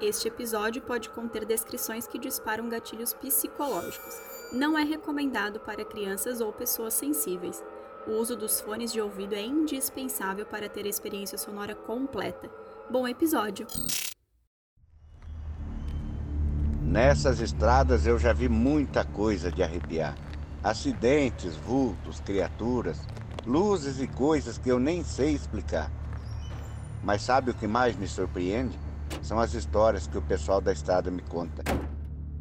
Este episódio pode conter descrições que disparam gatilhos psicológicos. Não é recomendado para crianças ou pessoas sensíveis. O uso dos fones de ouvido é indispensável para ter a experiência sonora completa. Bom episódio! Nessas estradas eu já vi muita coisa de arrepiar. Acidentes, vultos, criaturas, luzes e coisas que eu nem sei explicar. Mas sabe o que mais me surpreende? São as histórias que o pessoal da estrada me conta.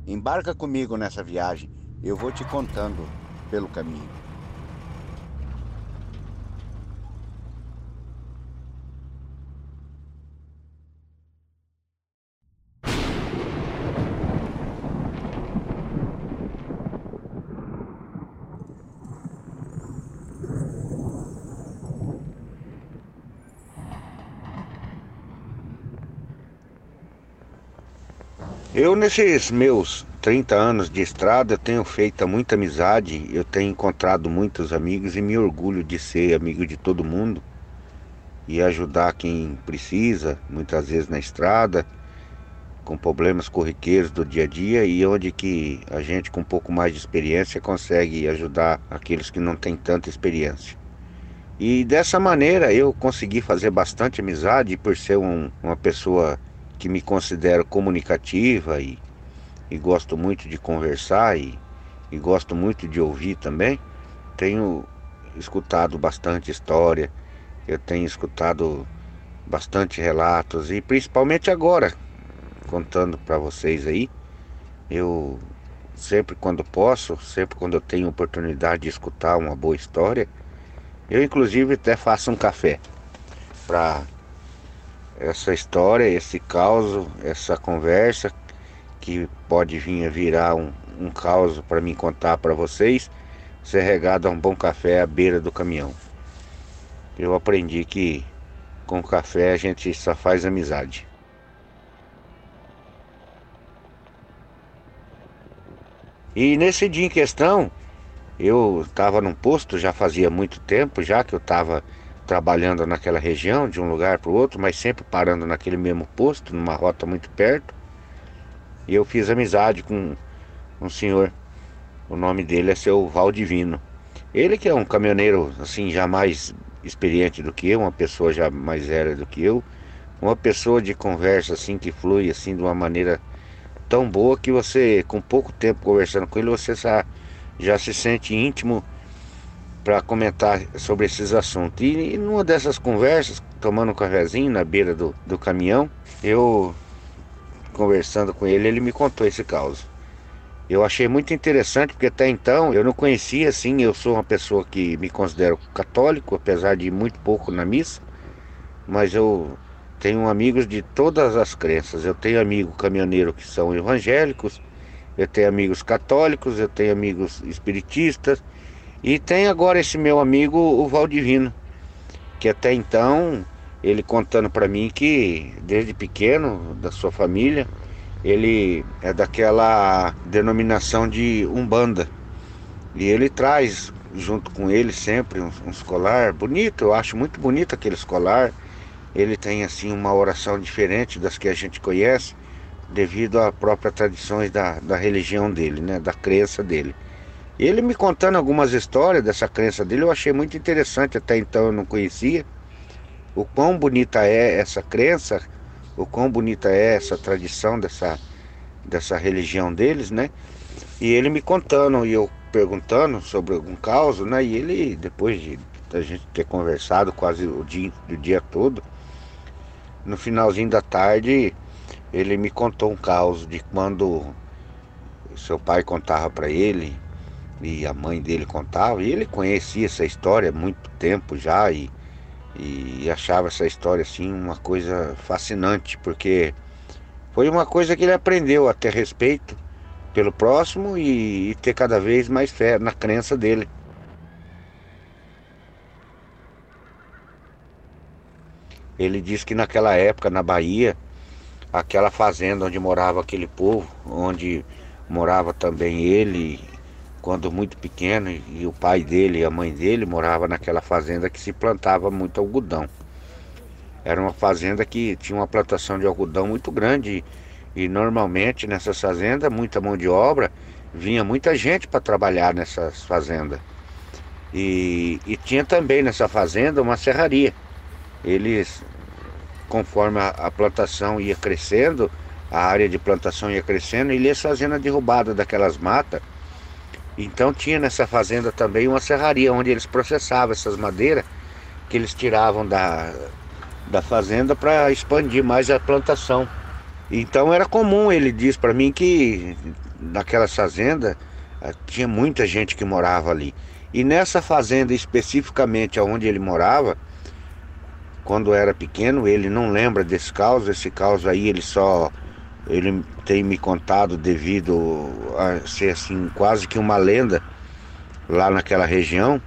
Embarca comigo nessa viagem, eu vou te contando pelo caminho. Eu, nesses meus 30 anos de estrada, tenho feito muita amizade, eu tenho encontrado muitos amigos e me orgulho de ser amigo de todo mundo e ajudar quem precisa, muitas vezes na estrada, com problemas corriqueiros do dia a dia e onde que a gente com um pouco mais de experiência consegue ajudar aqueles que não têm tanta experiência. E dessa maneira eu consegui fazer bastante amizade por ser um, uma pessoa que me considero comunicativa e, e gosto muito de conversar e, e gosto muito de ouvir também, tenho escutado bastante história, eu tenho escutado bastante relatos e principalmente agora, contando para vocês aí, eu sempre quando posso, sempre quando eu tenho oportunidade de escutar uma boa história, eu inclusive até faço um café para essa história, esse caos, essa conversa que pode vir a virar um, um caos para mim contar para vocês, ser regado a um bom café à beira do caminhão. Eu aprendi que com café a gente só faz amizade. E nesse dia em questão, eu estava num posto já fazia muito tempo, já que eu estava trabalhando naquela região, de um lugar para o outro, mas sempre parando naquele mesmo posto, numa rota muito perto. E eu fiz amizade com um senhor, o nome dele é seu Valdivino. Ele que é um caminhoneiro assim já mais experiente do que eu, uma pessoa já mais velha do que eu, uma pessoa de conversa assim que flui assim de uma maneira tão boa que você com pouco tempo conversando com ele você já, já se sente íntimo para comentar sobre esses assuntos. E, e numa dessas conversas, tomando um cafezinho na beira do, do caminhão, eu conversando com ele, ele me contou esse caos. Eu achei muito interessante porque até então eu não conhecia assim, eu sou uma pessoa que me considero católico, apesar de muito pouco na missa, mas eu tenho amigos de todas as crenças. Eu tenho amigos caminhoneiros que são evangélicos, eu tenho amigos católicos, eu tenho amigos espiritistas, e tem agora esse meu amigo, o Valdivino, que até então, ele contando para mim que desde pequeno, da sua família, ele é daquela denominação de Umbanda. E ele traz junto com ele sempre um, um escolar bonito, eu acho muito bonito aquele escolar. Ele tem assim uma oração diferente das que a gente conhece, devido à própria tradições da, da religião dele, né, da crença dele. Ele me contando algumas histórias dessa crença dele, eu achei muito interessante, até então eu não conhecia. O quão bonita é essa crença, o quão bonita é essa tradição dessa, dessa religião deles, né? E ele me contando e eu perguntando sobre algum caso, né? E ele, depois de a gente ter conversado quase o dia, o dia todo, no finalzinho da tarde, ele me contou um caos de quando seu pai contava para ele e a mãe dele contava, e ele conhecia essa história há muito tempo já e, e achava essa história assim uma coisa fascinante, porque foi uma coisa que ele aprendeu a ter respeito pelo próximo e, e ter cada vez mais fé na crença dele. Ele disse que naquela época na Bahia, aquela fazenda onde morava aquele povo, onde morava também ele quando muito pequeno, e o pai dele e a mãe dele morava naquela fazenda que se plantava muito algodão. Era uma fazenda que tinha uma plantação de algodão muito grande E normalmente nessas fazendas, muita mão de obra, vinha muita gente para trabalhar nessas fazendas. E, e, tinha também nessa fazenda uma serraria. Eles, conforme a, a, plantação ia crescendo, a área de plantação ia crescendo, ele ia fazendo a derrubada daquelas matas. Então tinha nessa fazenda também uma serraria onde eles processavam essas madeiras que eles tiravam da, da fazenda para expandir mais a plantação. Então era comum, ele diz para mim que naquela fazenda eh, tinha muita gente que morava ali. E nessa fazenda especificamente onde ele morava, quando era pequeno, ele não lembra desse caos, esse caos aí ele só ele tem me contado devido a ser assim quase que uma lenda lá naquela região.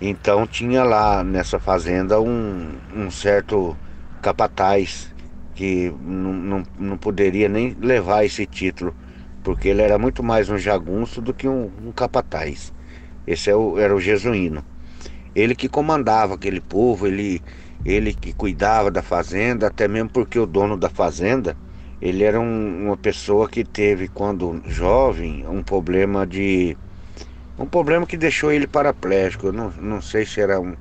Então tinha lá nessa fazenda um, um certo capataz que não, não, poderia nem levar esse título, porque ele era muito mais um jagunço do que um, um capataz. Esse é o, era o jesuíno. Ele que comandava aquele povo, ele, ele que cuidava da fazenda, até mesmo porque o dono da fazenda, ele era um, uma pessoa que teve, quando jovem, um problema de. Um problema que deixou ele paraplégico. Não, não sei se era um,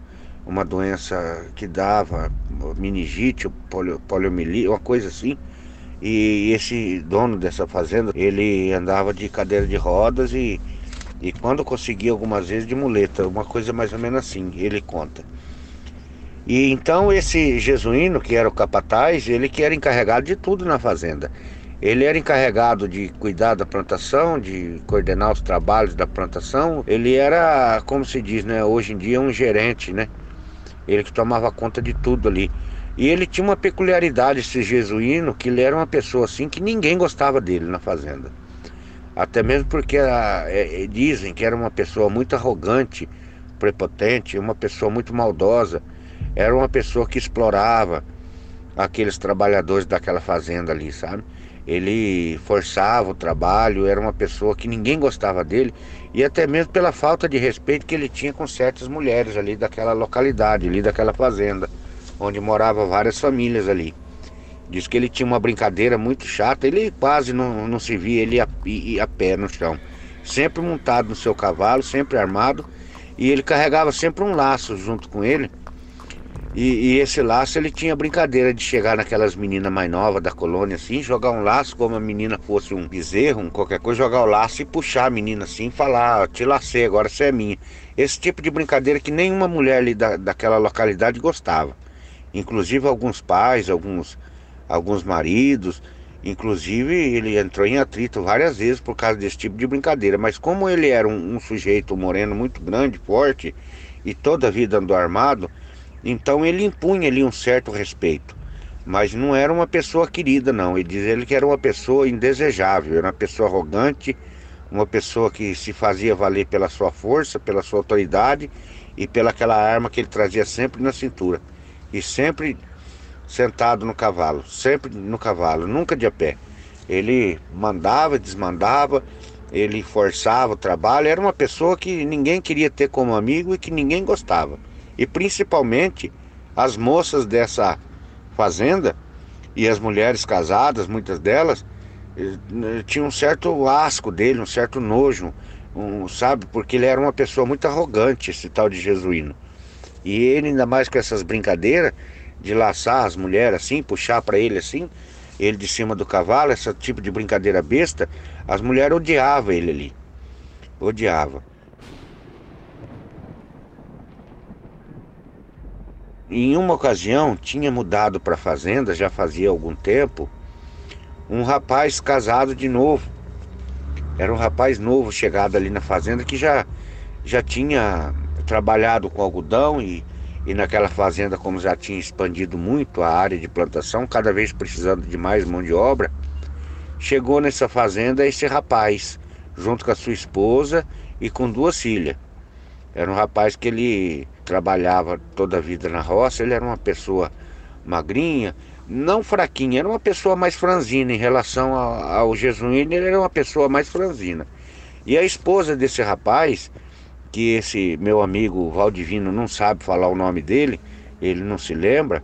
uma doença que dava meningite, polio, poliomielite, uma coisa assim. E esse dono dessa fazenda, ele andava de cadeira de rodas e, e quando conseguia algumas vezes de muleta, uma coisa mais ou menos assim, ele conta. E então esse jesuíno, que era o capataz, ele que era encarregado de tudo na fazenda. Ele era encarregado de cuidar da plantação, de coordenar os trabalhos da plantação. Ele era, como se diz, né, hoje em dia um gerente, né? Ele que tomava conta de tudo ali. E ele tinha uma peculiaridade, esse jesuíno, que ele era uma pessoa assim que ninguém gostava dele na fazenda. Até mesmo porque era, é, é, dizem que era uma pessoa muito arrogante, prepotente, uma pessoa muito maldosa. Era uma pessoa que explorava aqueles trabalhadores daquela fazenda ali, sabe? Ele forçava o trabalho, era uma pessoa que ninguém gostava dele e até mesmo pela falta de respeito que ele tinha com certas mulheres ali daquela localidade, ali daquela fazenda, onde moravam várias famílias ali. Diz que ele tinha uma brincadeira muito chata, ele quase não, não se via ele a pé no chão. Sempre montado no seu cavalo, sempre armado, e ele carregava sempre um laço junto com ele e, e, esse laço ele tinha brincadeira de chegar naquelas meninas mais novas da colônia assim, jogar um laço como a menina fosse um bezerro, um qualquer coisa, jogar o laço e puxar a menina assim e falar, te lacei, agora você é minha. Esse tipo de brincadeira que nenhuma mulher ali da, daquela localidade gostava. Inclusive alguns pais, alguns, alguns maridos, inclusive ele entrou em atrito várias vezes por causa desse tipo de brincadeira. Mas como ele era um, um sujeito moreno muito grande, forte, e toda a vida andou armado, então ele impunha ali um certo respeito, mas não era uma pessoa querida, não. Ele diz ele que era uma pessoa indesejável, era uma pessoa arrogante, uma pessoa que se fazia valer pela sua força, pela sua autoridade e pela aquela arma que ele trazia sempre na cintura. E sempre sentado no cavalo, sempre no cavalo, nunca de a pé. Ele mandava, desmandava, ele forçava o trabalho, era uma pessoa que ninguém queria ter como amigo e que ninguém gostava. E principalmente as moças dessa fazenda e as mulheres casadas, muitas delas, eh, tinham um certo asco dele, um certo nojo, um, sabe? Porque ele era uma pessoa muito arrogante, esse tal de jesuíno. E ele, ainda mais com essas brincadeiras de laçar as mulheres assim, puxar para ele assim, ele de cima do cavalo, esse tipo de brincadeira besta, as mulheres odiavam ele ali. Odiava. Em uma ocasião, tinha mudado para a fazenda, já fazia algum tempo, um rapaz casado de novo. Era um rapaz novo chegado ali na fazenda que já, já tinha trabalhado com algodão e, e naquela fazenda, como já tinha expandido muito a área de plantação, cada vez precisando de mais mão de obra, chegou nessa fazenda esse rapaz, junto com a sua esposa e com duas filhas. Era um rapaz que ele trabalhava toda a vida na roça, ele era uma pessoa magrinha, não fraquinha, era uma pessoa mais franzina em relação ao, jesuíno, ele era uma pessoa mais franzina. E a esposa desse rapaz, que esse meu amigo Valdivino não sabe falar o nome dele, ele não se lembra,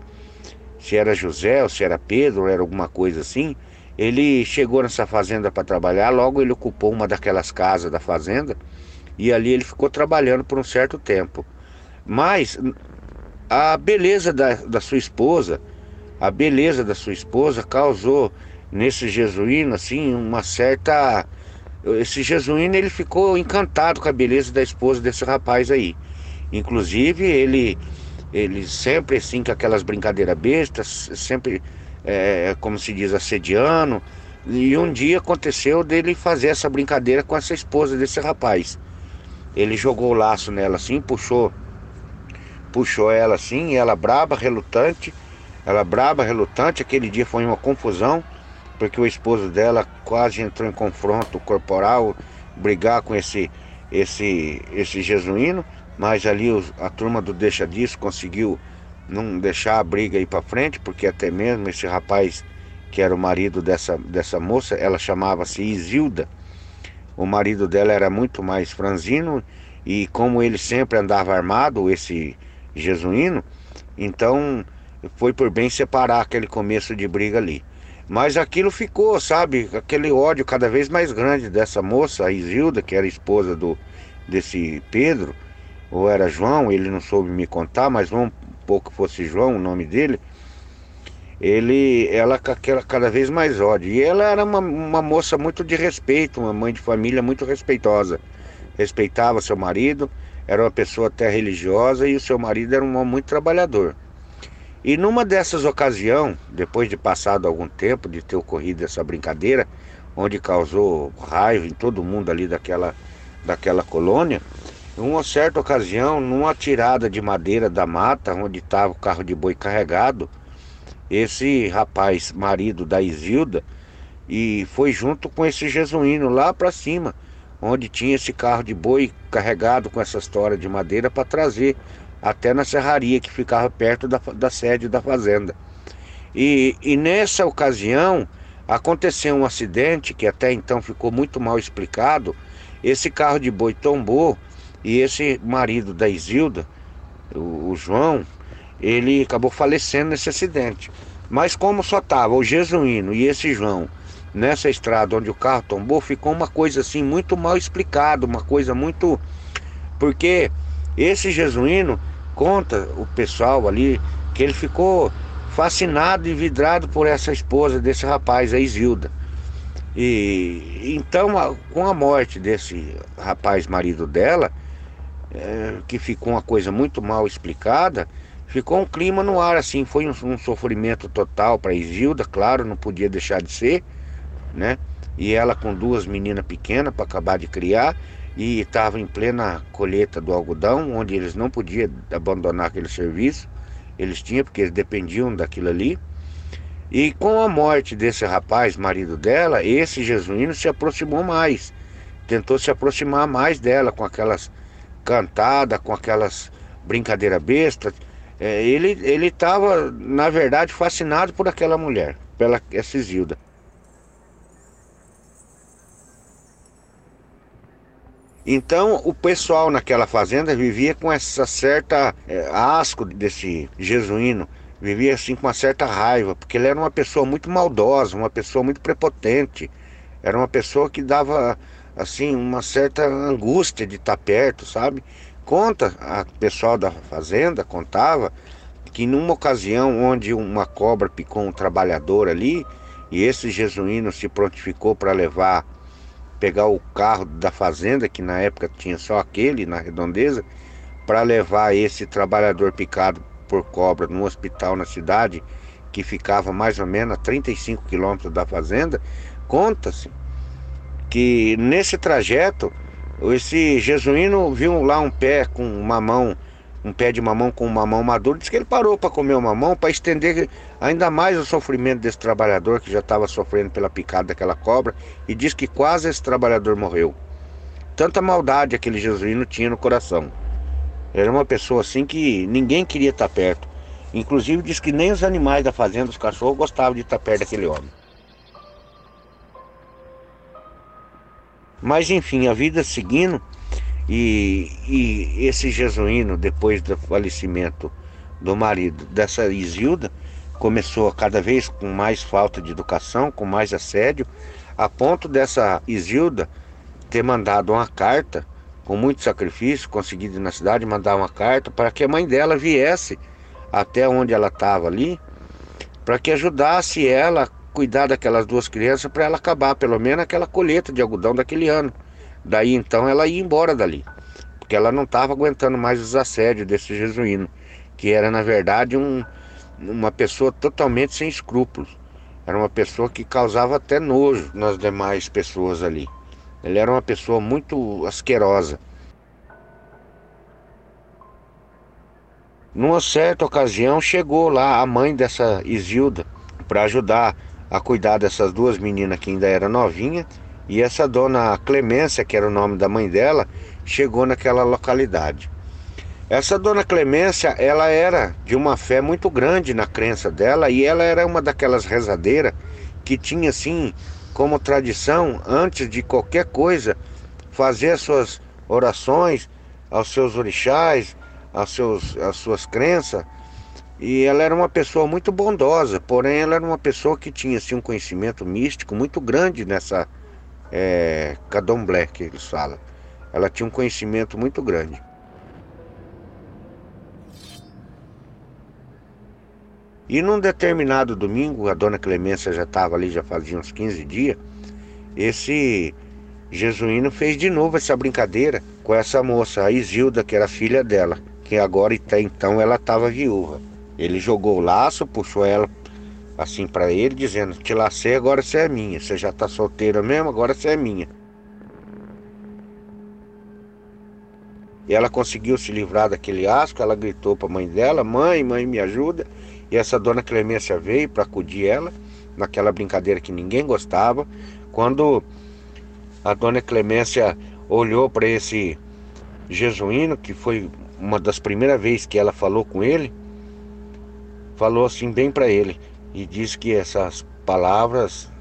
se era José ou se era Pedro, ou era alguma coisa assim, Ele chegou nessa fazenda para trabalhar, logo ele ocupou uma daquelas casas da fazenda e ali ele ficou trabalhando por um certo tempo. Mas a beleza da, da sua esposa, a beleza da sua esposa causou nesse jesuíno assim uma certa esse jesuíno ele ficou encantado com a beleza da esposa desse rapaz aí. Inclusive ele ele sempre assim com aquelas brincadeiras bestas, sempre é, como se diz assediando. E um dia aconteceu dele fazer essa brincadeira com essa esposa desse rapaz. Ele jogou o laço nela assim, puxou puxou ela assim, ela braba, relutante, ela braba, relutante. Aquele dia foi uma confusão, porque o esposo dela quase entrou em confronto corporal, brigar com esse esse esse jesuíno, mas ali a turma do deixa disso conseguiu não deixar a briga ir para frente, porque até mesmo esse rapaz que era o marido dessa dessa moça, ela chamava-se Isilda. O marido dela era muito mais franzino e como ele sempre andava armado, esse jesuíno, então foi por bem separar aquele começo de briga ali. Mas aquilo ficou, sabe, aquele ódio cada vez mais grande dessa moça, a Isilda, que era esposa do desse Pedro, ou era João, ele não soube me contar, mas vamos pouco fosse João, o nome dele. Ele, ela cada vez mais ódio. E ela era uma, uma moça muito de respeito, uma mãe de família muito respeitosa. Respeitava seu marido, era uma pessoa até religiosa e o seu marido era um homem muito trabalhador. E numa dessas ocasiões, depois de passado algum tempo de ter ocorrido essa brincadeira, onde causou raiva em todo mundo ali daquela, daquela colônia, numa certa ocasião, numa tirada de madeira da mata, onde estava o carro de boi carregado, esse rapaz, marido da Isilda, e foi junto com esse jesuíno lá para cima onde tinha esse carro de boi carregado com essa história de madeira para trazer até na serraria que ficava perto da, da sede da fazenda. E, e nessa ocasião aconteceu um acidente que até então ficou muito mal explicado. Esse carro de boi tombou e esse marido da Isilda, o, o João, ele acabou falecendo nesse acidente. Mas como só estava o Jesuíno e esse João nessa estrada onde o carro tombou, ficou uma coisa assim muito mal explicado, uma coisa muito. Porque esse jesuíno conta o pessoal ali que ele ficou fascinado e vidrado por essa esposa desse rapaz, a Isilda. E então, com a morte desse rapaz marido dela, é, que ficou uma coisa muito mal explicada, ficou um clima no ar assim, foi um, um sofrimento total para Isilda, claro, não podia deixar de ser né? E ela com duas meninas pequenas para acabar de criar e estava em plena colheita do algodão, onde eles não podiam abandonar aquele serviço, eles tinham porque eles dependiam daquilo ali. E com a morte desse rapaz, marido dela, esse jesuíno se aproximou mais, tentou se aproximar mais dela com aquelas cantadas, com aquelas brincadeiras bestas. É, ele estava, na verdade, fascinado por aquela mulher, pela essa. Então o pessoal naquela fazenda vivia com essa certa é, asco desse jesuíno, vivia assim com uma certa raiva, porque ele era uma pessoa muito maldosa, uma pessoa muito prepotente, era uma pessoa que dava assim uma certa angústia de estar perto, sabe? Conta, a pessoal da fazenda contava que numa ocasião onde uma cobra picou um trabalhador ali, e esse jesuíno se prontificou para levar pegar o carro da fazenda, que na época tinha só aquele na redondeza, para levar esse trabalhador picado por cobra no hospital na cidade, que ficava mais ou menos a 35 quilômetros da fazenda, conta-se que nesse trajeto esse jesuíno viu lá um pé com uma mão um pé de mamão com mamão maduro, diz que ele parou para comer o mamão para estender ainda mais o sofrimento desse trabalhador que já estava sofrendo pela picada daquela cobra e diz que quase esse trabalhador morreu. Tanta maldade aquele jesuíno tinha no coração. Era uma pessoa assim que ninguém queria estar perto. Inclusive diz que nem os animais da fazenda, os cachorros, gostavam de estar perto daquele homem. Mas enfim, a vida seguindo, e, e esse jesuíno, depois do falecimento do marido dessa Isilda, começou cada vez com mais falta de educação, com mais assédio, a ponto dessa Isilda ter mandado uma carta, com muito sacrifício, conseguido na cidade, mandar uma carta para que a mãe dela viesse até onde ela estava ali, para que ajudasse ela a cuidar daquelas duas crianças, para ela acabar pelo menos aquela colheita de algodão daquele ano. Daí então ela ia embora dali, porque ela não estava aguentando mais os assédios desse jesuíno, que era na verdade um, uma pessoa totalmente sem escrúpulos. Era uma pessoa que causava até nojo nas demais pessoas ali. Ele era uma pessoa muito asquerosa. Numa certa ocasião chegou lá a mãe dessa Isilda para ajudar a cuidar dessas duas meninas que ainda era novinha e essa dona Clemência, que era o nome da mãe dela, chegou naquela localidade. Essa dona Clemência, ela era de uma fé muito grande na crença dela e ela era uma daquelas rezadeiras que tinha assim como tradição, antes de qualquer coisa, fazer as suas orações aos seus orixás, aos seus, às suas crenças. E ela era uma pessoa muito bondosa, porém ela era uma pessoa que tinha assim, um conhecimento místico muito grande nessa é, Cadomblé que eles falam. Ela tinha um conhecimento muito grande. E num determinado domingo, a dona Clemência já estava ali, já fazia uns 15 dias, esse jesuíno fez de novo essa brincadeira com essa moça, a Isilda, que era filha dela, que agora até então ela estava viúva. Ele jogou o laço, puxou ela assim para ele, dizendo: Te lacei, agora você é minha. Você já está solteira mesmo, agora você é minha. E ela conseguiu se livrar daquele asco, ela gritou para a mãe dela: Mãe, mãe, me ajuda. E essa dona Clemência veio para acudir ela, naquela brincadeira que ninguém gostava. Quando a dona Clemência olhou para esse jesuíno, que foi uma das primeiras vezes que ela falou com ele, falou assim bem para ele e disse que essas palavras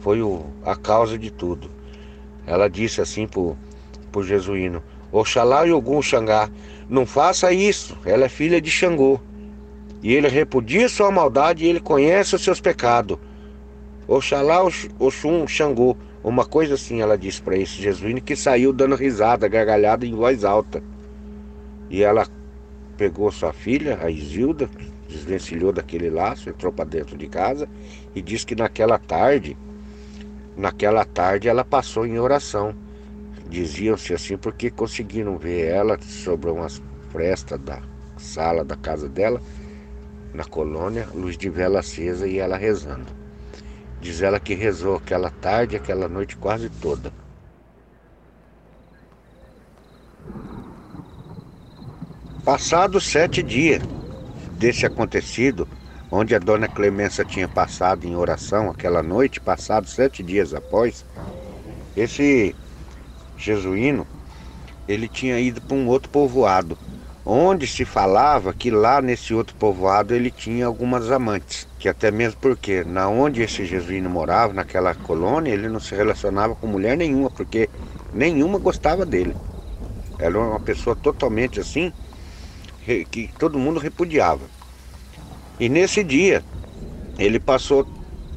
foi o, a causa de tudo. Ela disse assim pro, pro jesuíno: Oxalá e Ogum Xangá, não faça isso, ela é filha de Xangô. E ele repudia sua maldade e ele conhece os seus pecados. Oxalá, Oxum, Xangô. Uma coisa assim ela disse para esse jesuíno que saiu dando risada, gargalhada em voz alta. E ela pegou sua filha, a Isilda, desvencilhou daquele laço, entrou para dentro de casa e disse que naquela tarde, naquela tarde ela passou em oração. Diziam-se assim porque conseguiram ver ela sobre umas frestas da sala da casa dela na colônia, luz de vela acesa e ela rezando. Diz ela que rezou aquela tarde, aquela noite quase toda. Passados sete dias desse acontecido, onde a dona Clemência tinha passado em oração aquela noite, passados sete dias após, esse jesuíno, ele tinha ido para um outro povoado onde se falava que lá nesse outro povoado ele tinha algumas amantes, que até mesmo porque na onde esse jesuíno morava, naquela colônia, ele não se relacionava com mulher nenhuma, porque nenhuma gostava dele. Era uma pessoa totalmente assim, que todo mundo repudiava. E nesse dia, ele passou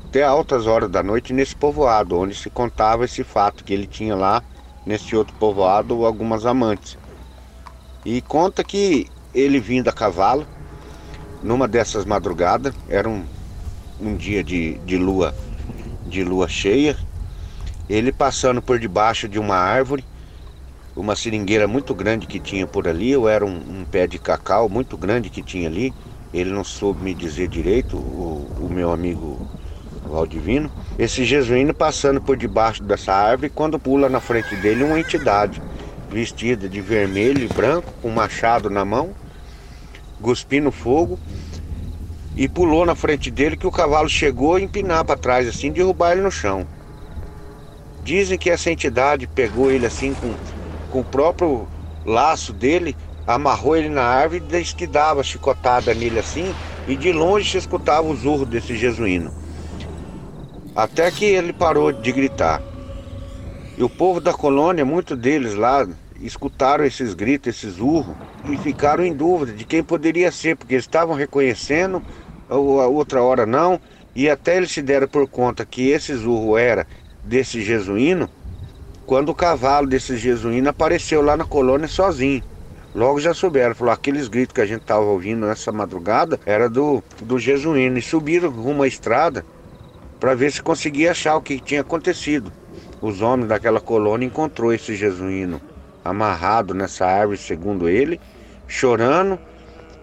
até altas horas da noite nesse povoado, onde se contava esse fato, que ele tinha lá, nesse outro povoado, algumas amantes. E conta que ele vindo a cavalo, numa dessas madrugadas, era um, um dia de, de lua de lua cheia, ele passando por debaixo de uma árvore, uma seringueira muito grande que tinha por ali, ou era um, um pé de cacau muito grande que tinha ali, ele não soube me dizer direito, o, o meu amigo Valdivino. Esse jesuíno passando por debaixo dessa árvore, quando pula na frente dele uma entidade vestida de vermelho e branco, com machado na mão, cuspindo fogo, e pulou na frente dele que o cavalo chegou a empinar para trás, assim, derrubar ele no chão. Dizem que essa entidade pegou ele assim com, com o próprio laço dele, amarrou ele na árvore e que dava chicotada nele assim, e de longe se escutava o zurro desse jesuíno. Até que ele parou de gritar. E o povo da colônia, muitos deles lá, escutaram esses gritos, esses urros, e ficaram em dúvida de quem poderia ser, porque eles estavam reconhecendo a outra hora não, e até eles se deram por conta que esse zurro era desse jesuíno, quando o cavalo desse jesuíno apareceu lá na colônia sozinho. Logo já souberam, falou, aqueles gritos que a gente estava ouvindo nessa madrugada era do, do jesuíno. E subiram rumo à estrada para ver se conseguia achar o que tinha acontecido. Os homens daquela colônia encontrou esse jesuíno amarrado nessa árvore, segundo ele, chorando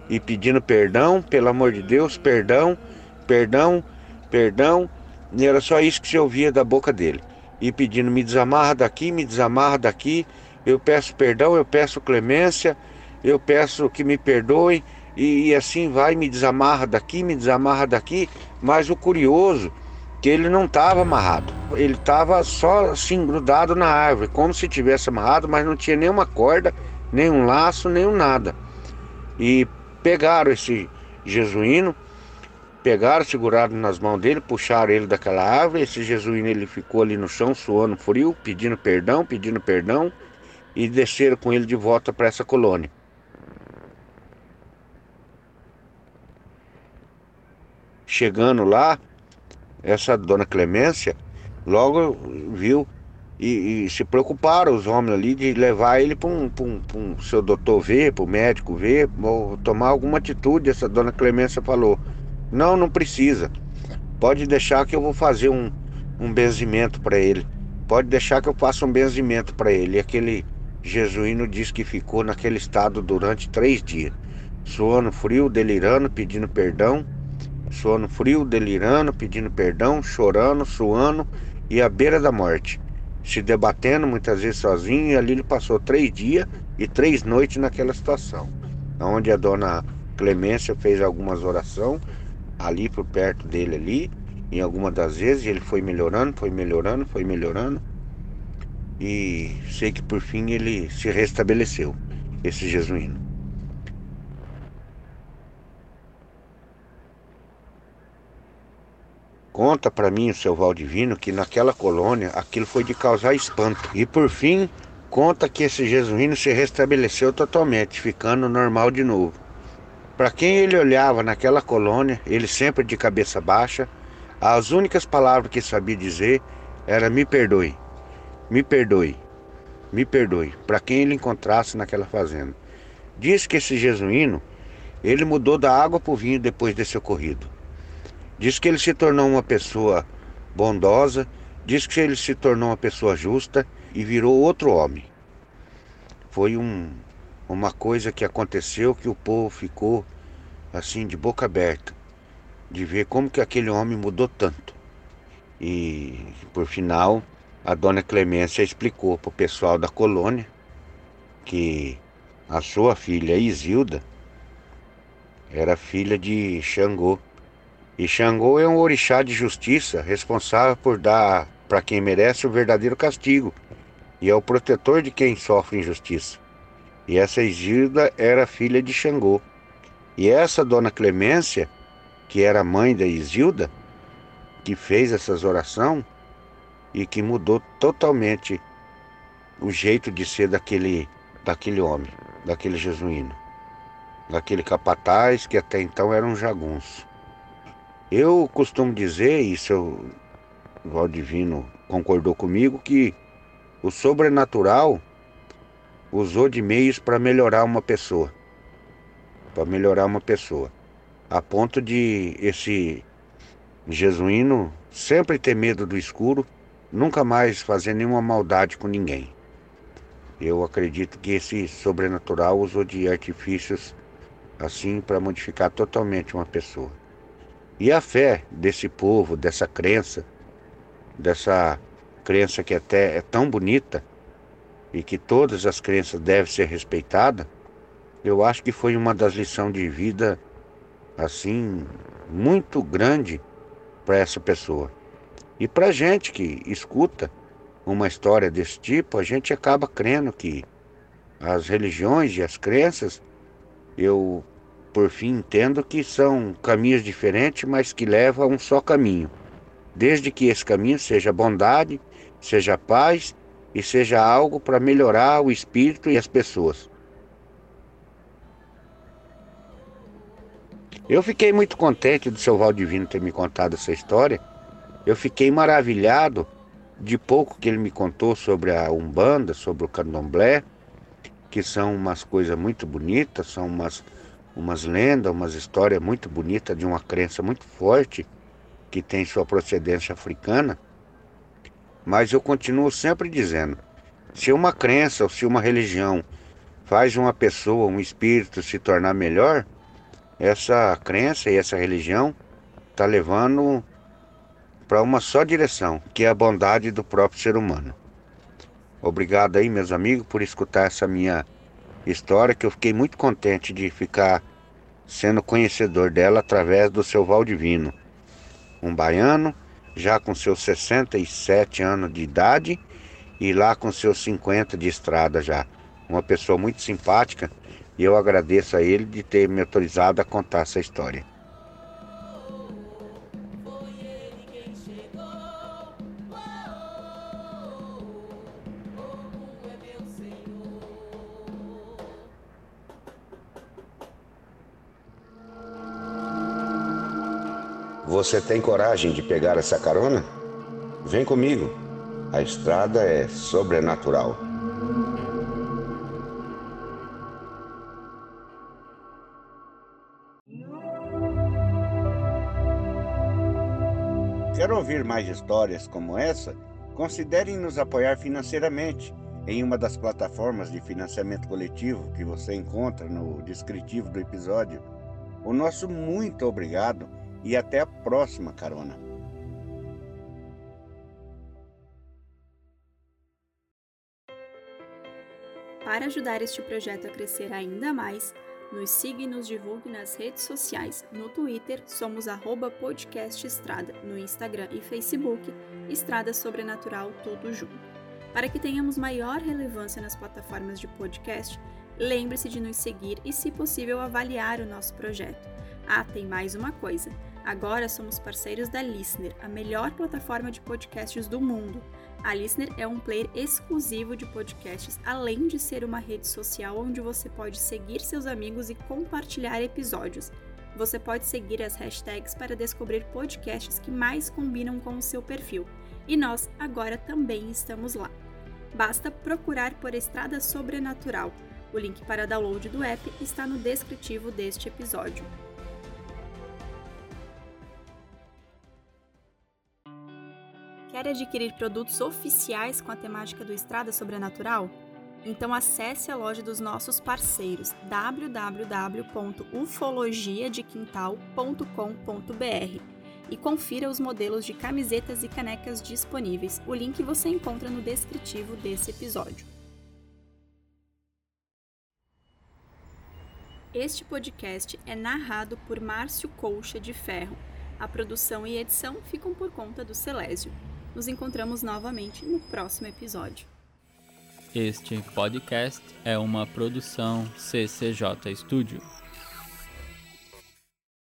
e pedindo perdão, pelo amor de Deus, perdão, perdão, perdão. E era só isso que se ouvia da boca dele. E pedindo, me desamarra daqui, me desamarra daqui, eu peço perdão, eu peço clemência, eu peço que me perdoem, e, e assim vai, me desamarra daqui, me desamarra daqui. Mas o curioso que ele não estava amarrado. Ele estava só assim grudado na árvore, como se tivesse amarrado, mas não tinha nenhuma corda, nenhum laço, nenhum nada. E pegaram esse jesuíno, pegaram, seguraram nas mãos dele, puxaram ele daquela árvore. Esse jesuíno ele ficou ali no chão, suando frio, pedindo perdão, pedindo perdão, e desceram com ele de volta para essa colônia. Chegando lá, essa dona Clemência logo viu e, e se preocuparam os homens ali de levar ele para um, um, um, seu doutor ver, para o médico ver, ou tomar alguma atitude. Essa dona Clemência falou: Não, não precisa. Pode deixar que eu vou fazer um, um benzimento para ele. Pode deixar que eu faça um benzimento para ele. E aquele jesuíno disse que ficou naquele estado durante três dias, suando frio, delirando, pedindo perdão sono frio, delirando, pedindo perdão, chorando, suando e à beira da morte, se debatendo muitas vezes sozinho. E ali ele passou três dias e três noites naquela situação, onde a dona Clemência fez algumas orações ali por perto dele ali. Em algumas das vezes ele foi melhorando, foi melhorando, foi melhorando. E sei que por fim ele se restabeleceu, esse jesuíno. Conta para mim o seu Valdivino que naquela colônia aquilo foi de causar espanto. E por fim, conta que esse jesuíno se restabeleceu totalmente, ficando normal de novo. Para quem ele olhava naquela colônia, ele sempre de cabeça baixa, as únicas palavras que sabia dizer era me perdoe, me perdoe, me perdoe, para quem ele encontrasse naquela fazenda. Diz que esse jesuíno, ele mudou da água para o vinho depois desse ocorrido. Diz que ele se tornou uma pessoa bondosa, diz que ele se tornou uma pessoa justa e virou outro homem. Foi um, uma coisa que aconteceu que o povo ficou assim de boca aberta, de ver como que aquele homem mudou tanto. E por final, a dona Clemência explicou para o pessoal da colônia que a sua filha Isilda era filha de Xangô e Xangô é um orixá de justiça, responsável por dar para quem merece o verdadeiro castigo, e é o protetor de quem sofre injustiça. E essa Isilda era filha de Xangô. E essa dona Clemência, que era mãe da Isilda, que fez essas orações e que mudou totalmente o jeito de ser daquele, daquele homem, daquele jesuíno, daquele capataz que até então era um jagunço. Eu costumo dizer, e seu Valdivino concordou comigo, que o sobrenatural usou de meios para melhorar uma pessoa. Para melhorar uma pessoa. A ponto de esse jesuíno sempre ter medo do escuro, nunca mais fazer nenhuma maldade com ninguém. Eu acredito que esse sobrenatural usou de artifícios assim para modificar totalmente uma pessoa. E a fé desse povo, dessa crença, dessa crença que até é tão bonita e que todas as crenças devem ser respeitadas, eu acho que foi uma das lições de vida assim muito grande para essa pessoa. E para gente que escuta uma história desse tipo, a gente acaba crendo que as religiões e as crenças, eu por fim, entendo que são caminhos diferentes, mas que levam a um só caminho. Desde que esse caminho seja bondade, seja paz e seja algo para melhorar o espírito e as pessoas. Eu fiquei muito contente do seu Valdivino ter me contado essa história. Eu fiquei maravilhado de pouco que ele me contou sobre a Umbanda, sobre o Candomblé, que são umas coisas muito bonitas, são umas, umas lendas, umas histórias muito bonitas de uma crença muito forte que tem sua procedência africana. Mas eu continuo sempre dizendo: se uma crença ou se uma religião faz uma pessoa, um espírito se tornar melhor, essa crença e essa religião está levando para uma só direção, que é a bondade do próprio ser humano. Obrigado aí, meus amigos, por escutar essa minha história, que eu fiquei muito contente de ficar sendo conhecedor dela através do seu Valdivino, um baiano, já com seus 67 anos de idade e lá com seus 50 de estrada já. Uma pessoa muito simpática e eu agradeço a ele de ter me autorizado a contar essa história. Você tem coragem de pegar essa carona? Vem comigo. A estrada é sobrenatural. Quer ouvir mais histórias como essa? Considere nos apoiar financeiramente em uma das plataformas de financiamento coletivo que você encontra no descritivo do episódio. O nosso muito obrigado e até a próxima carona. Para ajudar este projeto a crescer ainda mais, nos siga e nos divulgue nas redes sociais. No Twitter, somos arroba podcast Estrada, no Instagram e Facebook, Estrada Sobrenatural tudo junto. Para que tenhamos maior relevância nas plataformas de podcast, lembre-se de nos seguir e, se possível, avaliar o nosso projeto. Ah, tem mais uma coisa. Agora somos parceiros da Listener, a melhor plataforma de podcasts do mundo. A Listener é um player exclusivo de podcasts, além de ser uma rede social onde você pode seguir seus amigos e compartilhar episódios. Você pode seguir as hashtags para descobrir podcasts que mais combinam com o seu perfil. E nós agora também estamos lá. Basta procurar por Estrada Sobrenatural. O link para download do app está no descritivo deste episódio. Quer adquirir produtos oficiais com a temática do Estrada Sobrenatural? Então acesse a loja dos nossos parceiros www.ufologiadequintal.com.br e confira os modelos de camisetas e canecas disponíveis. O link você encontra no descritivo desse episódio. Este podcast é narrado por Márcio Colcha de Ferro. A produção e edição ficam por conta do Celésio. Nos encontramos novamente no próximo episódio. Este podcast é uma produção CCJ Studio.